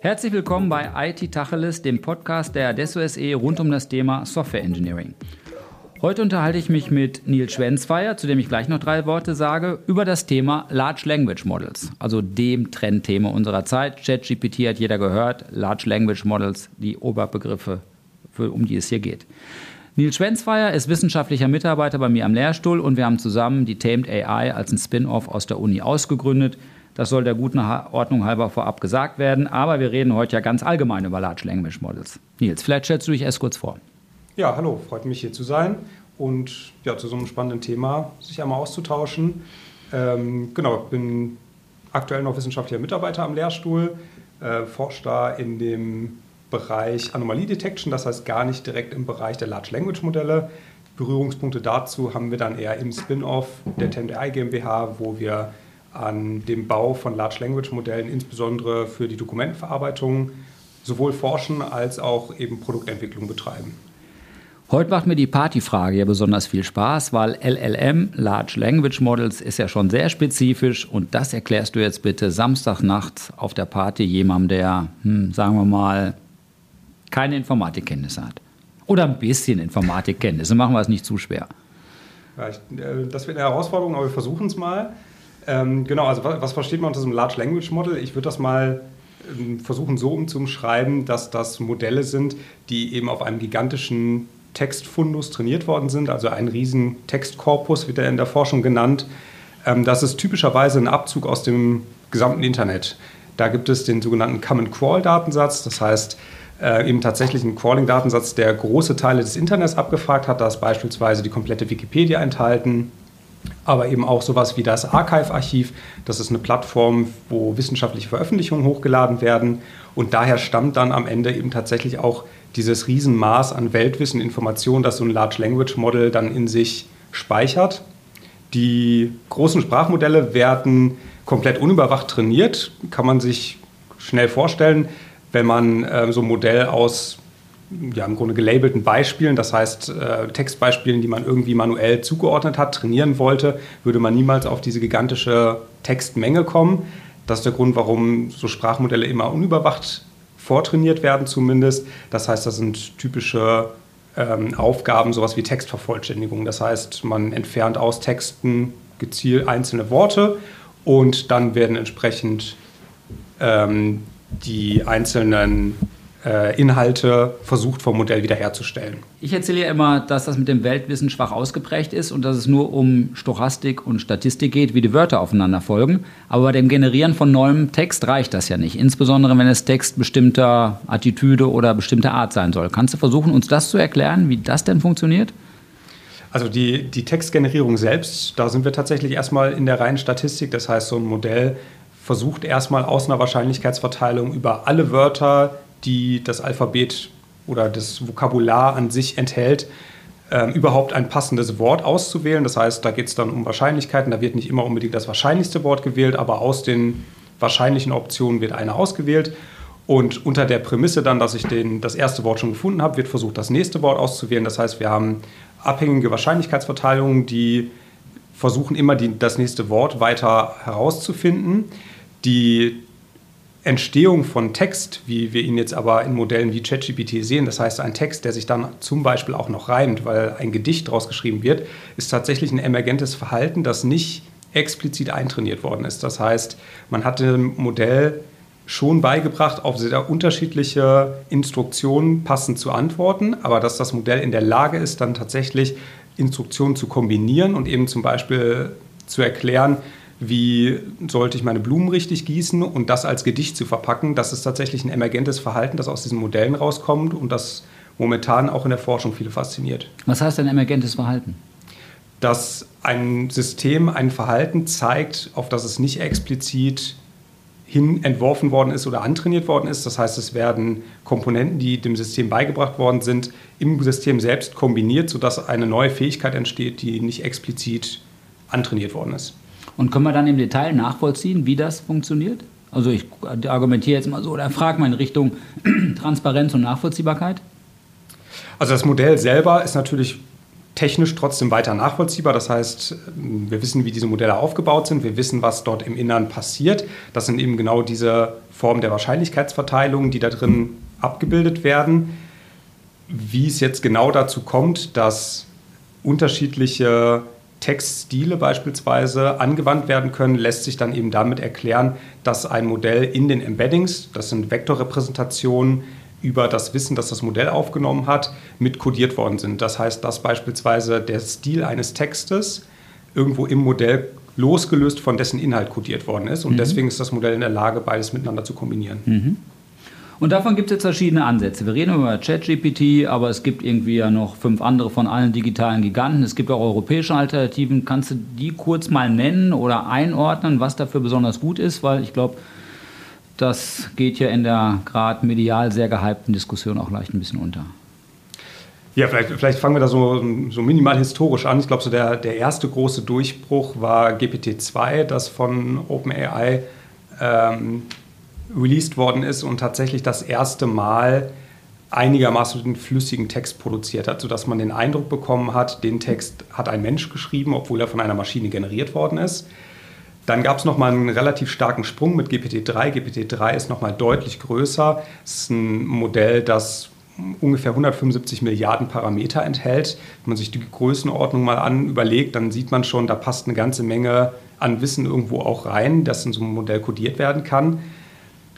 Herzlich willkommen bei IT Tacheles, dem Podcast der Adesso SE rund um das Thema Software Engineering. Heute unterhalte ich mich mit Nils Schwenzfeier, zu dem ich gleich noch drei Worte sage, über das Thema Large Language Models, also dem Trendthema unserer Zeit. ChatGPT hat jeder gehört, Large Language Models, die Oberbegriffe, für, um die es hier geht. Nils Schwenzfeier ist wissenschaftlicher Mitarbeiter bei mir am Lehrstuhl und wir haben zusammen die Tamed AI als ein Spin-off aus der Uni ausgegründet. Das soll der guten Ordnung halber vorab gesagt werden, aber wir reden heute ja ganz allgemein über Large Language Models. Nils, vielleicht stellst du dich erst kurz vor. Ja, hallo, freut mich hier zu sein und ja, zu so einem spannenden Thema sich einmal auszutauschen. Ähm, genau, ich bin aktuell noch wissenschaftlicher Mitarbeiter am Lehrstuhl, äh, forsche da in dem Bereich Anomalie Detection, das heißt gar nicht direkt im Bereich der Large Language Modelle. Berührungspunkte dazu haben wir dann eher im Spin-off der TemDI GmbH, wo wir an dem Bau von Large Language Modellen, insbesondere für die Dokumentenverarbeitung, sowohl forschen als auch eben Produktentwicklung betreiben. Heute macht mir die Partyfrage ja besonders viel Spaß, weil LLM, Large Language Models, ist ja schon sehr spezifisch und das erklärst du jetzt bitte Samstagnacht auf der Party jemandem, der, hm, sagen wir mal, keine Informatikkenntnisse hat. Oder ein bisschen Informatikkenntnisse, machen wir es nicht zu schwer. Ja, ich, äh, das wird eine Herausforderung, aber wir versuchen es mal. Ähm, genau, also was, was, versteht man unter diesem Large Language Model? Ich würde das mal ähm, versuchen so umzuschreiben, dass das Modelle sind, die eben auf einem gigantischen Textfundus trainiert worden sind, also ein riesen Textkorpus wird er in der Forschung genannt. Ähm, das ist typischerweise ein Abzug aus dem gesamten Internet. Da gibt es den sogenannten Common Crawl Datensatz, das heißt, äh, eben tatsächlich einen Crawling-Datensatz, der große Teile des Internets abgefragt hat. Da ist beispielsweise die komplette Wikipedia enthalten, aber eben auch sowas wie das Archive-Archiv. Das ist eine Plattform, wo wissenschaftliche Veröffentlichungen hochgeladen werden. Und daher stammt dann am Ende eben tatsächlich auch dieses Riesenmaß an Weltwissen, Informationen, das so ein Large Language Model dann in sich speichert. Die großen Sprachmodelle werden komplett unüberwacht trainiert, kann man sich schnell vorstellen wenn man äh, so ein Modell aus ja, im Grunde gelabelten Beispielen, das heißt äh, Textbeispielen, die man irgendwie manuell zugeordnet hat, trainieren wollte, würde man niemals auf diese gigantische Textmenge kommen. Das ist der Grund, warum so Sprachmodelle immer unüberwacht vortrainiert werden zumindest. Das heißt, das sind typische ähm, Aufgaben, sowas wie Textvervollständigung. Das heißt, man entfernt aus Texten gezielt einzelne Worte und dann werden entsprechend ähm, die einzelnen äh, Inhalte versucht vom Modell wiederherzustellen. Ich erzähle ja immer, dass das mit dem Weltwissen schwach ausgeprägt ist und dass es nur um Stochastik und Statistik geht, wie die Wörter aufeinander folgen. Aber bei dem Generieren von neuem Text reicht das ja nicht, insbesondere wenn es Text bestimmter Attitüde oder bestimmter Art sein soll. Kannst du versuchen, uns das zu erklären, wie das denn funktioniert? Also die, die Textgenerierung selbst, da sind wir tatsächlich erstmal in der reinen Statistik. Das heißt, so ein Modell versucht erstmal aus einer Wahrscheinlichkeitsverteilung über alle Wörter, die das Alphabet oder das Vokabular an sich enthält, äh, überhaupt ein passendes Wort auszuwählen. Das heißt, da geht es dann um Wahrscheinlichkeiten. Da wird nicht immer unbedingt das wahrscheinlichste Wort gewählt, aber aus den wahrscheinlichen Optionen wird eine ausgewählt. Und unter der Prämisse dann, dass ich den, das erste Wort schon gefunden habe, wird versucht, das nächste Wort auszuwählen. Das heißt, wir haben abhängige Wahrscheinlichkeitsverteilungen, die versuchen immer die, das nächste Wort weiter herauszufinden. Die Entstehung von Text, wie wir ihn jetzt aber in Modellen wie ChatGPT sehen, das heißt ein Text, der sich dann zum Beispiel auch noch reimt, weil ein Gedicht daraus geschrieben wird, ist tatsächlich ein emergentes Verhalten, das nicht explizit eintrainiert worden ist. Das heißt, man hat dem Modell schon beigebracht, auf sehr unterschiedliche Instruktionen passend zu antworten, aber dass das Modell in der Lage ist, dann tatsächlich Instruktionen zu kombinieren und eben zum Beispiel zu erklären, wie sollte ich meine Blumen richtig gießen und das als Gedicht zu verpacken, das ist tatsächlich ein emergentes Verhalten, das aus diesen Modellen rauskommt und das momentan auch in der Forschung viele fasziniert. Was heißt ein emergentes Verhalten? Dass ein System ein Verhalten zeigt, auf das es nicht explizit hin entworfen worden ist oder antrainiert worden ist. Das heißt, es werden Komponenten, die dem System beigebracht worden sind, im System selbst kombiniert, sodass eine neue Fähigkeit entsteht, die nicht explizit antrainiert worden ist. Und können wir dann im Detail nachvollziehen, wie das funktioniert? Also ich argumentiere jetzt mal so oder frage mal in Richtung Transparenz und Nachvollziehbarkeit. Also das Modell selber ist natürlich technisch trotzdem weiter nachvollziehbar. Das heißt, wir wissen, wie diese Modelle aufgebaut sind, wir wissen, was dort im Innern passiert. Das sind eben genau diese Formen der Wahrscheinlichkeitsverteilung, die da drin abgebildet werden. Wie es jetzt genau dazu kommt, dass unterschiedliche Textstile beispielsweise angewandt werden können, lässt sich dann eben damit erklären, dass ein Modell in den Embeddings, das sind Vektorrepräsentationen, über das Wissen, das das Modell aufgenommen hat, mit kodiert worden sind. Das heißt, dass beispielsweise der Stil eines Textes irgendwo im Modell losgelöst von dessen Inhalt kodiert worden ist. Und mhm. deswegen ist das Modell in der Lage, beides miteinander zu kombinieren. Mhm. Und davon gibt es jetzt verschiedene Ansätze. Wir reden über ChatGPT, aber es gibt irgendwie ja noch fünf andere von allen digitalen Giganten. Es gibt auch europäische Alternativen. Kannst du die kurz mal nennen oder einordnen, was dafür besonders gut ist? Weil ich glaube, das geht ja in der gerade medial sehr gehypten Diskussion auch leicht ein bisschen unter. Ja, vielleicht, vielleicht fangen wir da so, so minimal historisch an. Ich glaube, so der, der erste große Durchbruch war GPT-2, das von OpenAI ähm, released worden ist und tatsächlich das erste Mal einigermaßen flüssigen Text produziert hat, sodass man den Eindruck bekommen hat, den Text hat ein Mensch geschrieben, obwohl er von einer Maschine generiert worden ist. Dann gab es nochmal einen relativ starken Sprung mit GPT-3. GPT-3 ist nochmal deutlich größer. Es ist ein Modell, das ungefähr 175 Milliarden Parameter enthält. Wenn man sich die Größenordnung mal an überlegt, dann sieht man schon, da passt eine ganze Menge an Wissen irgendwo auch rein, das in so einem Modell kodiert werden kann.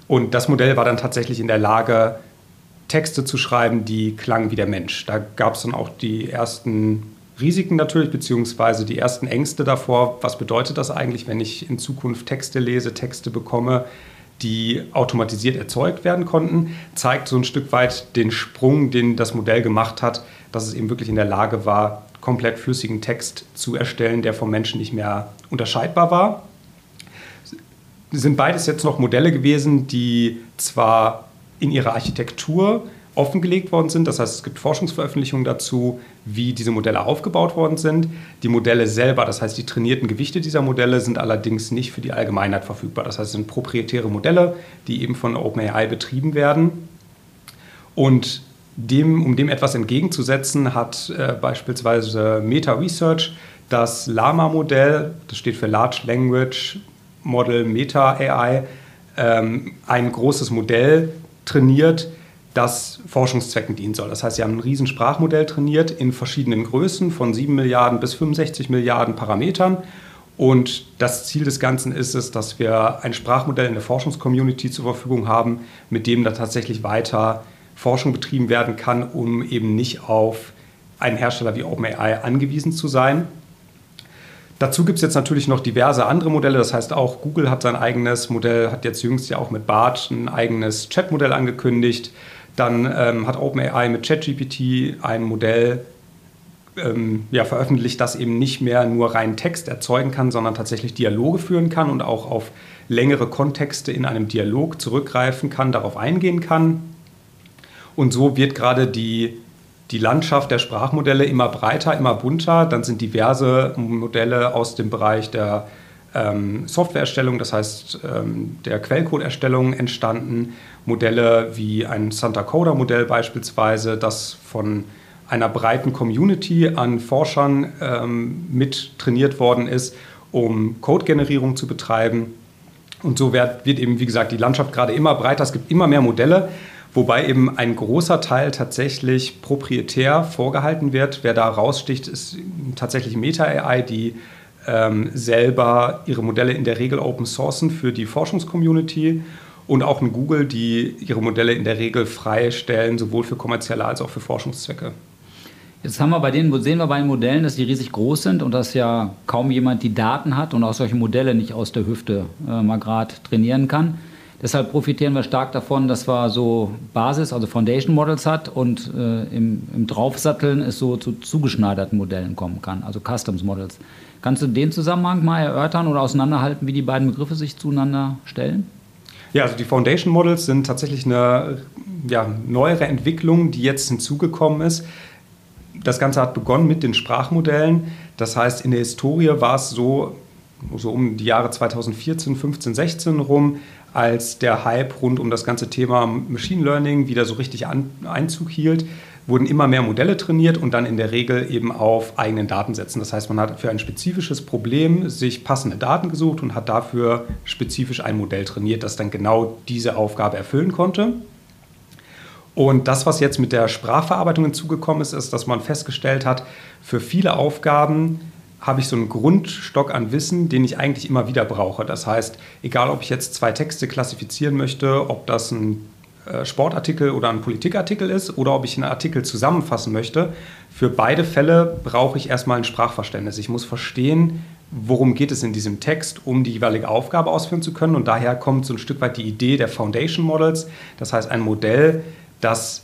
Und das Modell war dann tatsächlich in der Lage, Texte zu schreiben, die klangen wie der Mensch. Da gab es dann auch die ersten Risiken natürlich, beziehungsweise die ersten Ängste davor. Was bedeutet das eigentlich, wenn ich in Zukunft Texte lese, Texte bekomme, die automatisiert erzeugt werden konnten? Zeigt so ein Stück weit den Sprung, den das Modell gemacht hat, dass es eben wirklich in der Lage war, komplett flüssigen Text zu erstellen, der vom Menschen nicht mehr unterscheidbar war. Sind beides jetzt noch Modelle gewesen, die zwar in ihrer Architektur offengelegt worden sind. Das heißt, es gibt Forschungsveröffentlichungen dazu, wie diese Modelle aufgebaut worden sind. Die Modelle selber, das heißt die trainierten Gewichte dieser Modelle, sind allerdings nicht für die Allgemeinheit verfügbar. Das heißt, es sind proprietäre Modelle, die eben von OpenAI betrieben werden. Und dem, um dem etwas entgegenzusetzen, hat äh, beispielsweise Meta Research das Lama-Modell, das steht für Large Language Model Meta AI, ähm, ein großes Modell trainiert, das Forschungszwecken dienen soll. Das heißt, sie haben ein riesen Sprachmodell trainiert in verschiedenen Größen von 7 Milliarden bis 65 Milliarden Parametern. Und das Ziel des Ganzen ist es, dass wir ein Sprachmodell in der Forschungscommunity zur Verfügung haben, mit dem da tatsächlich weiter Forschung betrieben werden kann, um eben nicht auf einen Hersteller wie OpenAI angewiesen zu sein. Dazu gibt es jetzt natürlich noch diverse andere Modelle. Das heißt, auch Google hat sein eigenes Modell, hat jetzt jüngst ja auch mit BART ein eigenes Chatmodell angekündigt. Dann ähm, hat OpenAI mit ChatGPT ein Modell ähm, ja, veröffentlicht, das eben nicht mehr nur rein Text erzeugen kann, sondern tatsächlich Dialoge führen kann und auch auf längere Kontexte in einem Dialog zurückgreifen kann, darauf eingehen kann. Und so wird gerade die, die Landschaft der Sprachmodelle immer breiter, immer bunter. Dann sind diverse Modelle aus dem Bereich der ähm, Softwareerstellung, das heißt ähm, der Quellcoderstellung entstanden. Modelle wie ein Santa Coda-Modell beispielsweise, das von einer breiten Community an Forschern ähm, mit trainiert worden ist, um Code-Generierung zu betreiben. Und so wird, wird eben, wie gesagt, die Landschaft gerade immer breiter. Es gibt immer mehr Modelle, wobei eben ein großer Teil tatsächlich proprietär vorgehalten wird. Wer da raussticht, ist tatsächlich Meta-AI, die ähm, selber ihre Modelle in der Regel open sourcen für die Forschungscommunity und auch ein Google, die ihre Modelle in der Regel freistellen, sowohl für kommerzielle als auch für Forschungszwecke. Jetzt haben wir bei denen, sehen wir bei den Modellen, dass die riesig groß sind und dass ja kaum jemand die Daten hat und auch solche Modelle nicht aus der Hüfte äh, mal gerade trainieren kann. Deshalb profitieren wir stark davon, dass wir so Basis, also Foundation Models hat und äh, im, im Draufsatteln es so zu zugeschneiderten Modellen kommen kann, also Customs Models. Kannst du den Zusammenhang mal erörtern oder auseinanderhalten, wie die beiden Begriffe sich zueinander stellen? Ja, also die Foundation Models sind tatsächlich eine ja, neuere Entwicklung, die jetzt hinzugekommen ist. Das Ganze hat begonnen mit den Sprachmodellen. Das heißt, in der Historie war es so, so um die Jahre 2014, 15, 16 rum, als der Hype rund um das ganze Thema Machine Learning wieder so richtig an, Einzug hielt, wurden immer mehr Modelle trainiert und dann in der Regel eben auf eigenen Datensätzen. Das heißt, man hat für ein spezifisches Problem sich passende Daten gesucht und hat dafür spezifisch ein Modell trainiert, das dann genau diese Aufgabe erfüllen konnte. Und das, was jetzt mit der Sprachverarbeitung hinzugekommen ist, ist, dass man festgestellt hat, für viele Aufgaben habe ich so einen Grundstock an Wissen, den ich eigentlich immer wieder brauche. Das heißt, egal ob ich jetzt zwei Texte klassifizieren möchte, ob das ein äh, Sportartikel oder ein Politikartikel ist oder ob ich einen Artikel zusammenfassen möchte, für beide Fälle brauche ich erstmal ein Sprachverständnis. Ich muss verstehen, worum geht es in diesem Text, um die jeweilige Aufgabe ausführen zu können. Und daher kommt so ein Stück weit die Idee der Foundation Models. Das heißt, ein Modell, das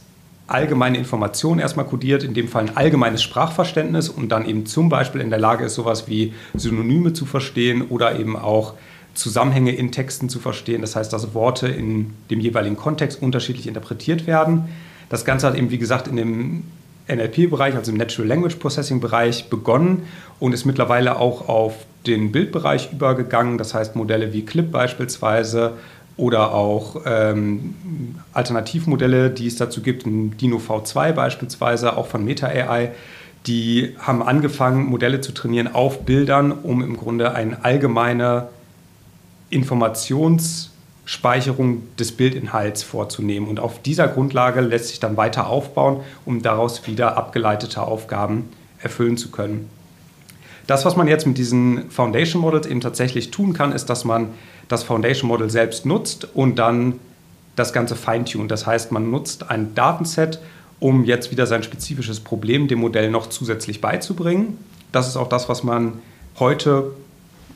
allgemeine Informationen erstmal kodiert, in dem Fall ein allgemeines Sprachverständnis und dann eben zum Beispiel in der Lage ist, sowas wie Synonyme zu verstehen oder eben auch Zusammenhänge in Texten zu verstehen. Das heißt, dass Worte in dem jeweiligen Kontext unterschiedlich interpretiert werden. Das Ganze hat eben, wie gesagt, in dem NLP-Bereich, also im Natural Language Processing-Bereich begonnen und ist mittlerweile auch auf den Bildbereich übergegangen. Das heißt, Modelle wie Clip beispielsweise oder auch ähm, Alternativmodelle, die es dazu gibt, ein Dino V2 beispielsweise, auch von Meta AI, die haben angefangen, Modelle zu trainieren auf Bildern, um im Grunde eine allgemeine Informationsspeicherung des Bildinhalts vorzunehmen. Und auf dieser Grundlage lässt sich dann weiter aufbauen, um daraus wieder abgeleitete Aufgaben erfüllen zu können. Das, was man jetzt mit diesen Foundation Models eben tatsächlich tun kann, ist, dass man das Foundation Model selbst nutzt und dann das Ganze feintunt. Das heißt, man nutzt ein Datenset, um jetzt wieder sein spezifisches Problem dem Modell noch zusätzlich beizubringen. Das ist auch das, was man heute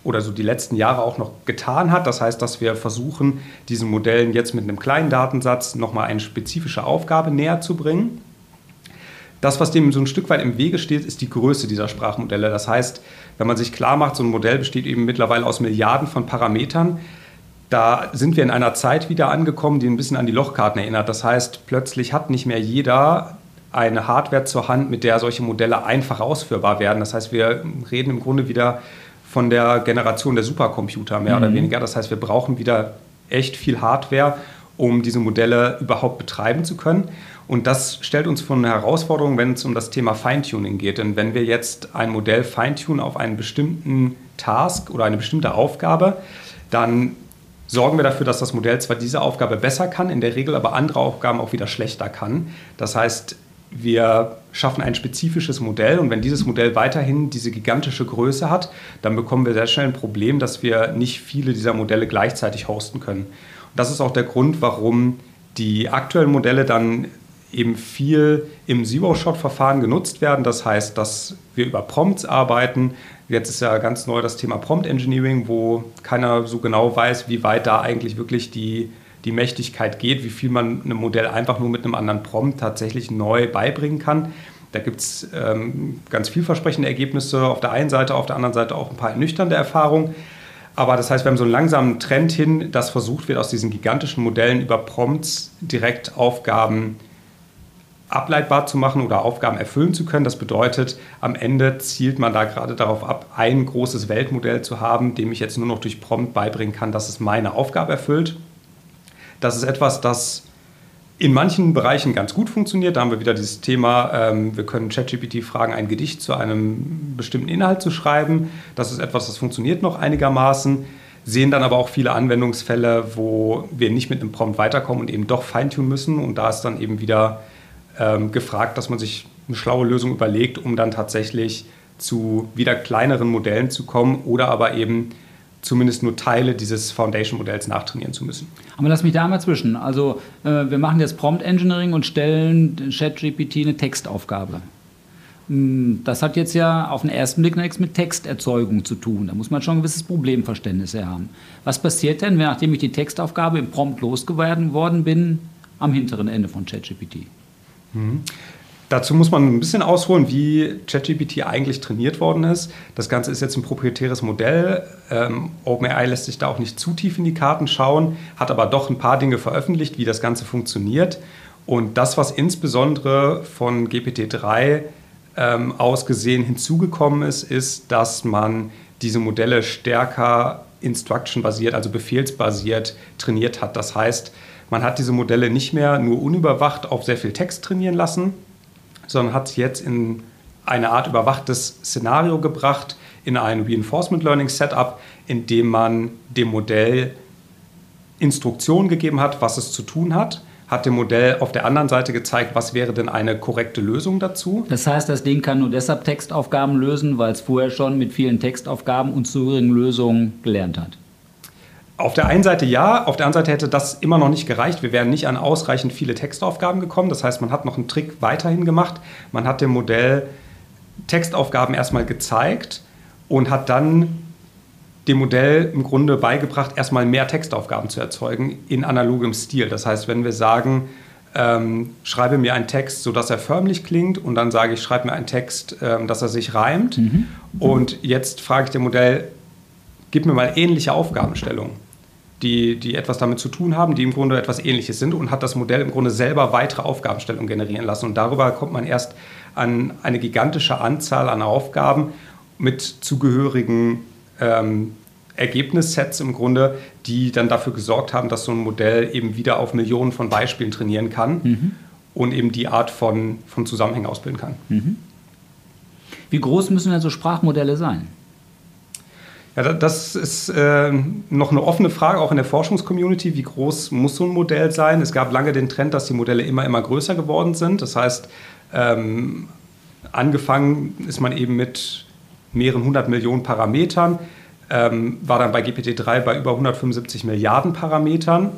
oder so die letzten Jahre auch noch getan hat. Das heißt, dass wir versuchen, diesen Modellen jetzt mit einem kleinen Datensatz nochmal eine spezifische Aufgabe näher zu bringen. Das, was dem so ein Stück weit im Wege steht, ist die Größe dieser Sprachmodelle. Das heißt, wenn man sich klar macht, so ein Modell besteht eben mittlerweile aus Milliarden von Parametern, da sind wir in einer Zeit wieder angekommen, die ein bisschen an die Lochkarten erinnert. Das heißt, plötzlich hat nicht mehr jeder eine Hardware zur Hand, mit der solche Modelle einfach ausführbar werden. Das heißt, wir reden im Grunde wieder von der Generation der Supercomputer mehr mhm. oder weniger. Das heißt, wir brauchen wieder echt viel Hardware, um diese Modelle überhaupt betreiben zu können. Und das stellt uns vor eine Herausforderung, wenn es um das Thema Feintuning geht. Denn wenn wir jetzt ein Modell feintunen auf einen bestimmten Task oder eine bestimmte Aufgabe, dann sorgen wir dafür, dass das Modell zwar diese Aufgabe besser kann, in der Regel aber andere Aufgaben auch wieder schlechter kann. Das heißt, wir schaffen ein spezifisches Modell und wenn dieses Modell weiterhin diese gigantische Größe hat, dann bekommen wir sehr schnell ein Problem, dass wir nicht viele dieser Modelle gleichzeitig hosten können. Und das ist auch der Grund, warum die aktuellen Modelle dann eben viel im Zero-Shot-Verfahren genutzt werden. Das heißt, dass wir über Prompts arbeiten. Jetzt ist ja ganz neu das Thema Prompt Engineering, wo keiner so genau weiß, wie weit da eigentlich wirklich die, die Mächtigkeit geht, wie viel man einem Modell einfach nur mit einem anderen Prompt tatsächlich neu beibringen kann. Da gibt es ähm, ganz vielversprechende Ergebnisse auf der einen Seite, auf der anderen Seite auch ein paar ernüchternde Erfahrungen. Aber das heißt, wir haben so einen langsamen Trend hin, dass versucht wird, aus diesen gigantischen Modellen über Prompts direkt Aufgaben zu ableitbar zu machen oder Aufgaben erfüllen zu können. Das bedeutet, am Ende zielt man da gerade darauf ab, ein großes Weltmodell zu haben, dem ich jetzt nur noch durch Prompt beibringen kann, dass es meine Aufgabe erfüllt. Das ist etwas, das in manchen Bereichen ganz gut funktioniert. Da haben wir wieder dieses Thema, ähm, wir können ChatGPT fragen, ein Gedicht zu einem bestimmten Inhalt zu schreiben. Das ist etwas, das funktioniert noch einigermaßen. Sehen dann aber auch viele Anwendungsfälle, wo wir nicht mit einem Prompt weiterkommen und eben doch feintunen müssen. Und da ist dann eben wieder ähm, gefragt, dass man sich eine schlaue Lösung überlegt, um dann tatsächlich zu wieder kleineren Modellen zu kommen oder aber eben zumindest nur Teile dieses Foundation-Modells nachtrainieren zu müssen. Aber lass mich da mal zwischen. Also äh, wir machen jetzt Prompt Engineering und stellen ChatGPT eine Textaufgabe. Hm, das hat jetzt ja auf den ersten Blick nichts mit Texterzeugung zu tun. Da muss man schon ein gewisses Problemverständnis haben. Was passiert denn, nachdem ich die Textaufgabe im Prompt losgeworden worden bin, am hinteren Ende von ChatGPT? Mhm. Dazu muss man ein bisschen ausholen, wie ChatGPT eigentlich trainiert worden ist. Das Ganze ist jetzt ein proprietäres Modell. Ähm, OpenAI lässt sich da auch nicht zu tief in die Karten schauen, hat aber doch ein paar Dinge veröffentlicht, wie das Ganze funktioniert. Und das, was insbesondere von GPT-3 ähm, aus gesehen hinzugekommen ist, ist, dass man diese Modelle stärker instruction-basiert, also befehlsbasiert trainiert hat. Das heißt, man hat diese Modelle nicht mehr nur unüberwacht auf sehr viel Text trainieren lassen, sondern hat es jetzt in eine Art überwachtes Szenario gebracht, in ein Reinforcement Learning Setup, in dem man dem Modell Instruktionen gegeben hat, was es zu tun hat hat dem Modell auf der anderen Seite gezeigt, was wäre denn eine korrekte Lösung dazu. Das heißt, das Ding kann nur deshalb Textaufgaben lösen, weil es vorher schon mit vielen Textaufgaben und zugehörigen Lösungen gelernt hat. Auf der einen Seite ja, auf der anderen Seite hätte das immer noch nicht gereicht. Wir wären nicht an ausreichend viele Textaufgaben gekommen. Das heißt, man hat noch einen Trick weiterhin gemacht. Man hat dem Modell Textaufgaben erstmal gezeigt und hat dann dem Modell im Grunde beigebracht, erstmal mehr Textaufgaben zu erzeugen in analogem Stil. Das heißt, wenn wir sagen, ähm, schreibe mir einen Text, sodass er förmlich klingt und dann sage ich, schreibe mir einen Text, ähm, dass er sich reimt mhm. und jetzt frage ich dem Modell, gib mir mal ähnliche Aufgabenstellungen, die, die etwas damit zu tun haben, die im Grunde etwas Ähnliches sind und hat das Modell im Grunde selber weitere Aufgabenstellungen generieren lassen und darüber kommt man erst an eine gigantische Anzahl an Aufgaben mit zugehörigen ähm, Ergebnissets im Grunde, die dann dafür gesorgt haben, dass so ein Modell eben wieder auf Millionen von Beispielen trainieren kann mhm. und eben die Art von, von Zusammenhängen ausbilden kann. Mhm. Wie groß müssen denn so Sprachmodelle sein? Ja, das ist äh, noch eine offene Frage, auch in der Forschungscommunity. Wie groß muss so ein Modell sein? Es gab lange den Trend, dass die Modelle immer, immer größer geworden sind. Das heißt, ähm, angefangen ist man eben mit mehreren hundert Millionen Parametern, ähm, war dann bei GPT-3 bei über 175 Milliarden Parametern.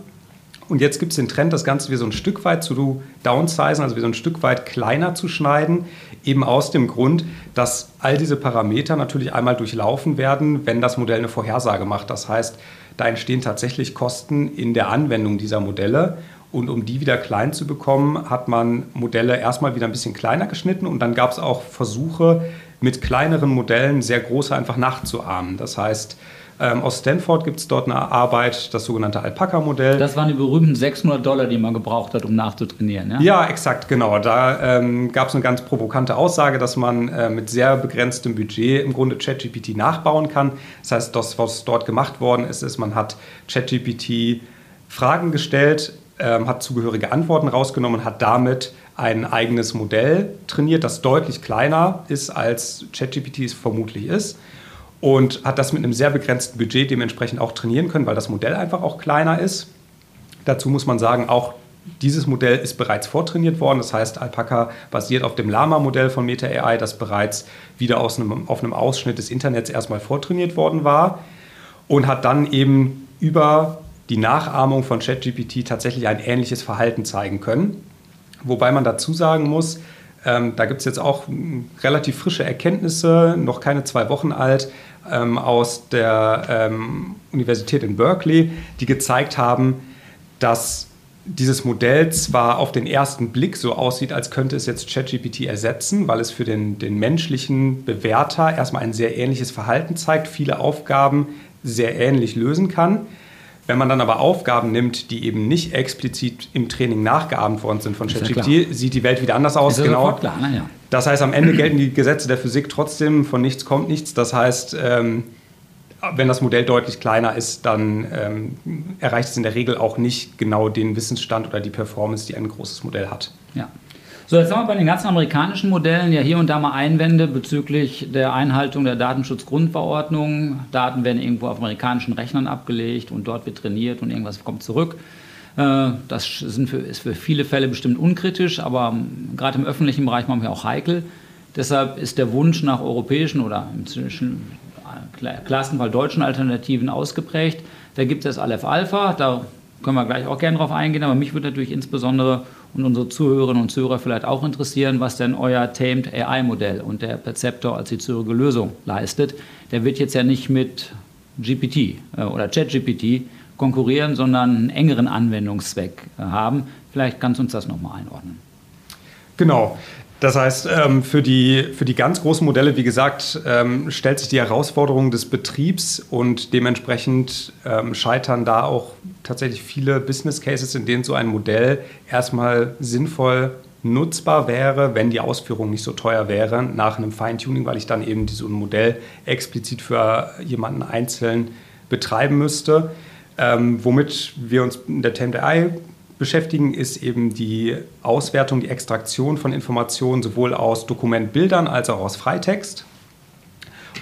Und jetzt gibt es den Trend, das Ganze wie so ein Stück weit zu downsizen, also wie so ein Stück weit kleiner zu schneiden, eben aus dem Grund, dass all diese Parameter natürlich einmal durchlaufen werden, wenn das Modell eine Vorhersage macht. Das heißt, da entstehen tatsächlich Kosten in der Anwendung dieser Modelle. Und um die wieder klein zu bekommen, hat man Modelle erstmal wieder ein bisschen kleiner geschnitten und dann gab es auch Versuche, mit kleineren Modellen sehr große einfach nachzuahmen. Das heißt, ähm, aus Stanford gibt es dort eine Arbeit, das sogenannte Alpaca-Modell. Das waren die berühmten 600 Dollar, die man gebraucht hat, um nachzutrainieren. Ja, ja exakt, genau. Da ähm, gab es eine ganz provokante Aussage, dass man äh, mit sehr begrenztem Budget im Grunde ChatGPT nachbauen kann. Das heißt, das, was dort gemacht worden ist, ist, man hat ChatGPT Fragen gestellt, ähm, hat zugehörige Antworten rausgenommen und hat damit ein eigenes Modell trainiert, das deutlich kleiner ist, als ChatGPT es vermutlich ist. Und hat das mit einem sehr begrenzten Budget dementsprechend auch trainieren können, weil das Modell einfach auch kleiner ist. Dazu muss man sagen, auch dieses Modell ist bereits vortrainiert worden. Das heißt, Alpaca basiert auf dem Lama-Modell von Meta AI, das bereits wieder aus einem, auf einem Ausschnitt des Internets erstmal vortrainiert worden war und hat dann eben über die Nachahmung von ChatGPT tatsächlich ein ähnliches Verhalten zeigen können. Wobei man dazu sagen muss, ähm, da gibt es jetzt auch relativ frische Erkenntnisse, noch keine zwei Wochen alt, ähm, aus der ähm, Universität in Berkeley, die gezeigt haben, dass dieses Modell zwar auf den ersten Blick so aussieht, als könnte es jetzt ChatGPT ersetzen, weil es für den, den menschlichen Bewerter erstmal ein sehr ähnliches Verhalten zeigt, viele Aufgaben sehr ähnlich lösen kann. Wenn man dann aber Aufgaben nimmt, die eben nicht explizit im Training nachgeahmt worden sind von ChatGPT, ja sieht die Welt wieder anders aus. genau. Klar, ne? ja. Das heißt, am Ende gelten die Gesetze der Physik trotzdem, von nichts kommt nichts. Das heißt, ähm, wenn das Modell deutlich kleiner ist, dann ähm, erreicht es in der Regel auch nicht genau den Wissensstand oder die Performance, die ein großes Modell hat. Ja. So, jetzt haben wir bei den ganzen amerikanischen Modellen ja hier und da mal Einwände bezüglich der Einhaltung der Datenschutzgrundverordnung. Daten werden irgendwo auf amerikanischen Rechnern abgelegt und dort wird trainiert und irgendwas kommt zurück. Äh, das für, ist für viele Fälle bestimmt unkritisch, aber gerade im öffentlichen Bereich manchmal auch heikel. Deshalb ist der Wunsch nach europäischen oder im äh, klarsten Fall deutschen Alternativen ausgeprägt. Da gibt es das Aleph Alpha, da können wir gleich auch gerne drauf eingehen, aber mich würde natürlich insbesondere und unsere Zuhörerinnen und Zuhörer vielleicht auch interessieren, was denn euer Tamed AI-Modell und der Perceptor als die zugehörige Lösung leistet. Der wird jetzt ja nicht mit GPT äh, oder ChatGPT konkurrieren, sondern einen engeren Anwendungszweck äh, haben. Vielleicht kannst du uns das nochmal einordnen. Genau. Das heißt, ähm, für die, für die ganz großen Modelle, wie gesagt, ähm, stellt sich die Herausforderung des Betriebs und dementsprechend ähm, scheitern da auch tatsächlich viele Business Cases, in denen so ein Modell erstmal sinnvoll nutzbar wäre, wenn die Ausführung nicht so teuer wäre nach einem Feintuning, weil ich dann eben so ein Modell explizit für jemanden einzeln betreiben müsste. womit wir uns in der Tamed AI beschäftigen, ist eben die Auswertung, die Extraktion von Informationen sowohl aus Dokumentbildern als auch aus Freitext.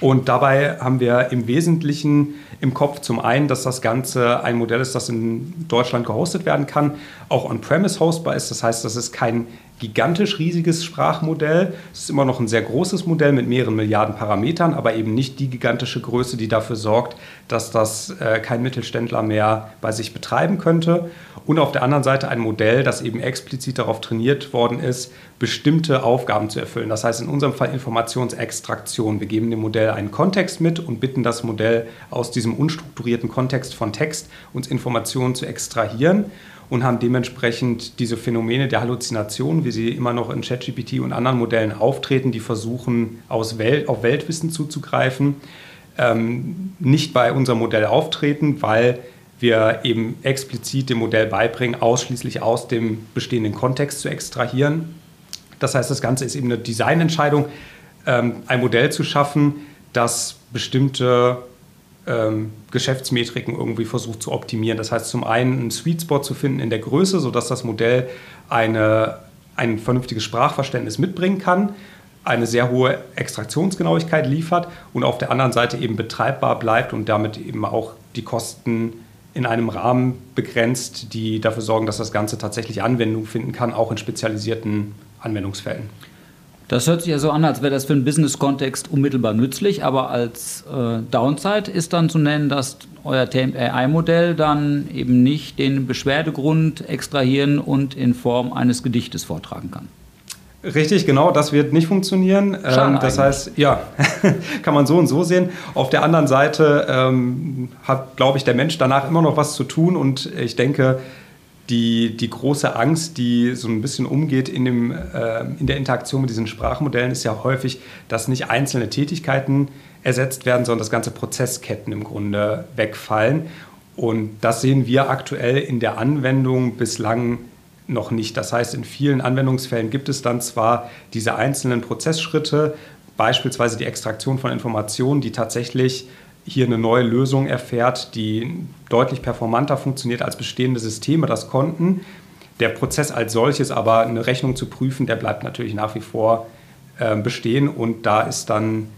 Und dabei haben wir im Wesentlichen im Kopf zum einen, dass das Ganze ein Modell ist, das in Deutschland gehostet werden kann, auch on-premise hostbar ist. Das heißt, das ist kein gigantisch riesiges Sprachmodell. Es ist immer noch ein sehr großes Modell mit mehreren Milliarden Parametern, aber eben nicht die gigantische Größe, die dafür sorgt, dass das äh, kein Mittelständler mehr bei sich betreiben könnte. Und auf der anderen Seite ein Modell, das eben explizit darauf trainiert worden ist, bestimmte Aufgaben zu erfüllen. Das heißt in unserem Fall Informationsextraktion. Wir geben dem Modell einen Kontext mit und bitten das Modell aus diesem unstrukturierten Kontext von Text uns Informationen zu extrahieren und haben dementsprechend diese Phänomene der Halluzination, wie sie immer noch in ChatGPT und anderen Modellen auftreten, die versuchen, aus Welt, auf Weltwissen zuzugreifen, ähm, nicht bei unserem Modell auftreten, weil wir eben explizit dem Modell beibringen, ausschließlich aus dem bestehenden Kontext zu extrahieren. Das heißt, das Ganze ist eben eine Designentscheidung, ähm, ein Modell zu schaffen, das bestimmte ähm, Geschäftsmetriken irgendwie versucht zu optimieren. Das heißt, zum einen einen Sweet Spot zu finden in der Größe, sodass das Modell eine, ein vernünftiges Sprachverständnis mitbringen kann, eine sehr hohe Extraktionsgenauigkeit liefert und auf der anderen Seite eben betreibbar bleibt und damit eben auch die Kosten in einem Rahmen begrenzt, die dafür sorgen, dass das Ganze tatsächlich Anwendung finden kann, auch in spezialisierten Anwendungsfällen. Das hört sich ja so an, als wäre das für einen Business-Kontext unmittelbar nützlich, aber als äh, Downside ist dann zu nennen, dass euer AI-Modell dann eben nicht den Beschwerdegrund extrahieren und in Form eines Gedichtes vortragen kann. Richtig, genau, das wird nicht funktionieren. Ähm, das heißt, ja, kann man so und so sehen. Auf der anderen Seite ähm, hat, glaube ich, der Mensch danach immer noch was zu tun und ich denke, die, die große Angst, die so ein bisschen umgeht in, dem, äh, in der Interaktion mit diesen Sprachmodellen, ist ja häufig, dass nicht einzelne Tätigkeiten ersetzt werden, sondern dass ganze Prozessketten im Grunde wegfallen. Und das sehen wir aktuell in der Anwendung bislang noch nicht. Das heißt, in vielen Anwendungsfällen gibt es dann zwar diese einzelnen Prozessschritte, beispielsweise die Extraktion von Informationen, die tatsächlich hier eine neue Lösung erfährt, die deutlich performanter funktioniert als bestehende Systeme das konnten. Der Prozess als solches aber eine Rechnung zu prüfen, der bleibt natürlich nach wie vor äh, bestehen und da ist dann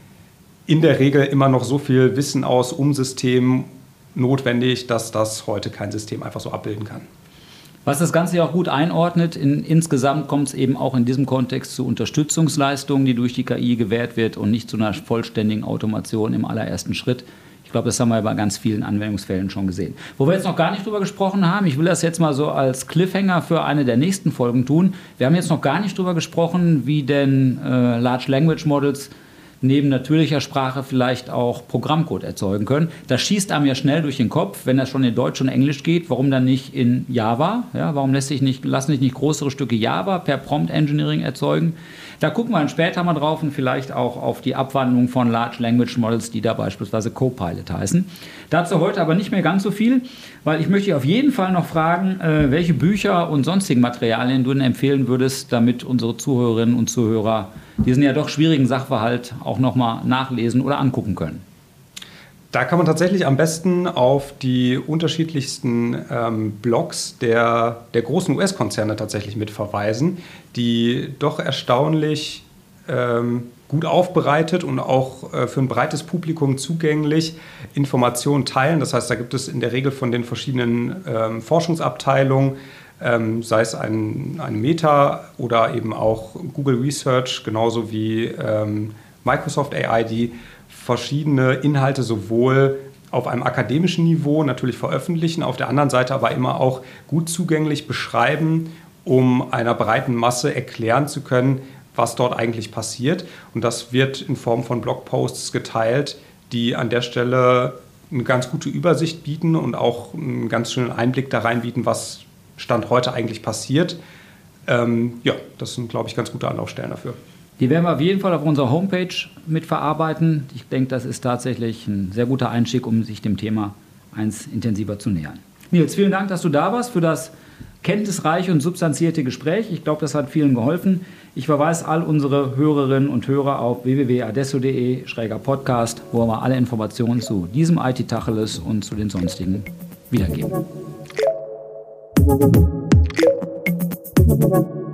in der Regel immer noch so viel Wissen aus Umsystemen notwendig, dass das heute kein System einfach so abbilden kann. Was das Ganze ja auch gut einordnet, in, insgesamt kommt es eben auch in diesem Kontext zu Unterstützungsleistungen, die durch die KI gewährt wird und nicht zu einer vollständigen Automation im allerersten Schritt. Ich glaube, das haben wir bei ganz vielen Anwendungsfällen schon gesehen. Wo wir jetzt noch gar nicht drüber gesprochen haben, ich will das jetzt mal so als Cliffhanger für eine der nächsten Folgen tun. Wir haben jetzt noch gar nicht drüber gesprochen, wie denn äh, Large Language Models neben natürlicher Sprache vielleicht auch Programmcode erzeugen können. Das schießt einem ja schnell durch den Kopf, wenn das schon in Deutsch und Englisch geht, warum dann nicht in Java? Ja, warum lässt sich nicht, lassen sich nicht größere Stücke Java per Prompt Engineering erzeugen? Da gucken wir dann später mal drauf und vielleicht auch auf die Abwandlung von Large Language Models, die da beispielsweise Copilot heißen. Dazu heute aber nicht mehr ganz so viel, weil ich möchte dich auf jeden Fall noch fragen, äh, welche Bücher und sonstigen Materialien du denn empfehlen würdest, damit unsere Zuhörerinnen und Zuhörer diesen ja doch schwierigen Sachverhalt auch nochmal nachlesen oder angucken können. Da kann man tatsächlich am besten auf die unterschiedlichsten ähm, Blogs der, der großen US-Konzerne tatsächlich mit verweisen, die doch erstaunlich ähm, gut aufbereitet und auch äh, für ein breites Publikum zugänglich Informationen teilen. Das heißt, da gibt es in der Regel von den verschiedenen ähm, Forschungsabteilungen, ähm, sei es ein, ein Meta oder eben auch Google Research, genauso wie ähm, Microsoft AI, die verschiedene Inhalte sowohl auf einem akademischen Niveau natürlich veröffentlichen, auf der anderen Seite aber immer auch gut zugänglich beschreiben, um einer breiten Masse erklären zu können, was dort eigentlich passiert. Und das wird in Form von Blogposts geteilt, die an der Stelle eine ganz gute Übersicht bieten und auch einen ganz schönen Einblick da rein bieten, was Stand heute eigentlich passiert. Ähm, ja, das sind, glaube ich, ganz gute Anlaufstellen dafür. Die werden wir auf jeden Fall auf unserer Homepage mitverarbeiten. Ich denke, das ist tatsächlich ein sehr guter Einstieg, um sich dem Thema eins intensiver zu nähern. Nils, vielen Dank, dass du da warst für das kenntnisreiche und substanzierte Gespräch. Ich glaube, das hat vielen geholfen. Ich verweise all unsere Hörerinnen und Hörer auf www.adesso.de-podcast, wo wir alle Informationen zu diesem IT-Tacheles und zu den sonstigen wiedergeben. Thank you.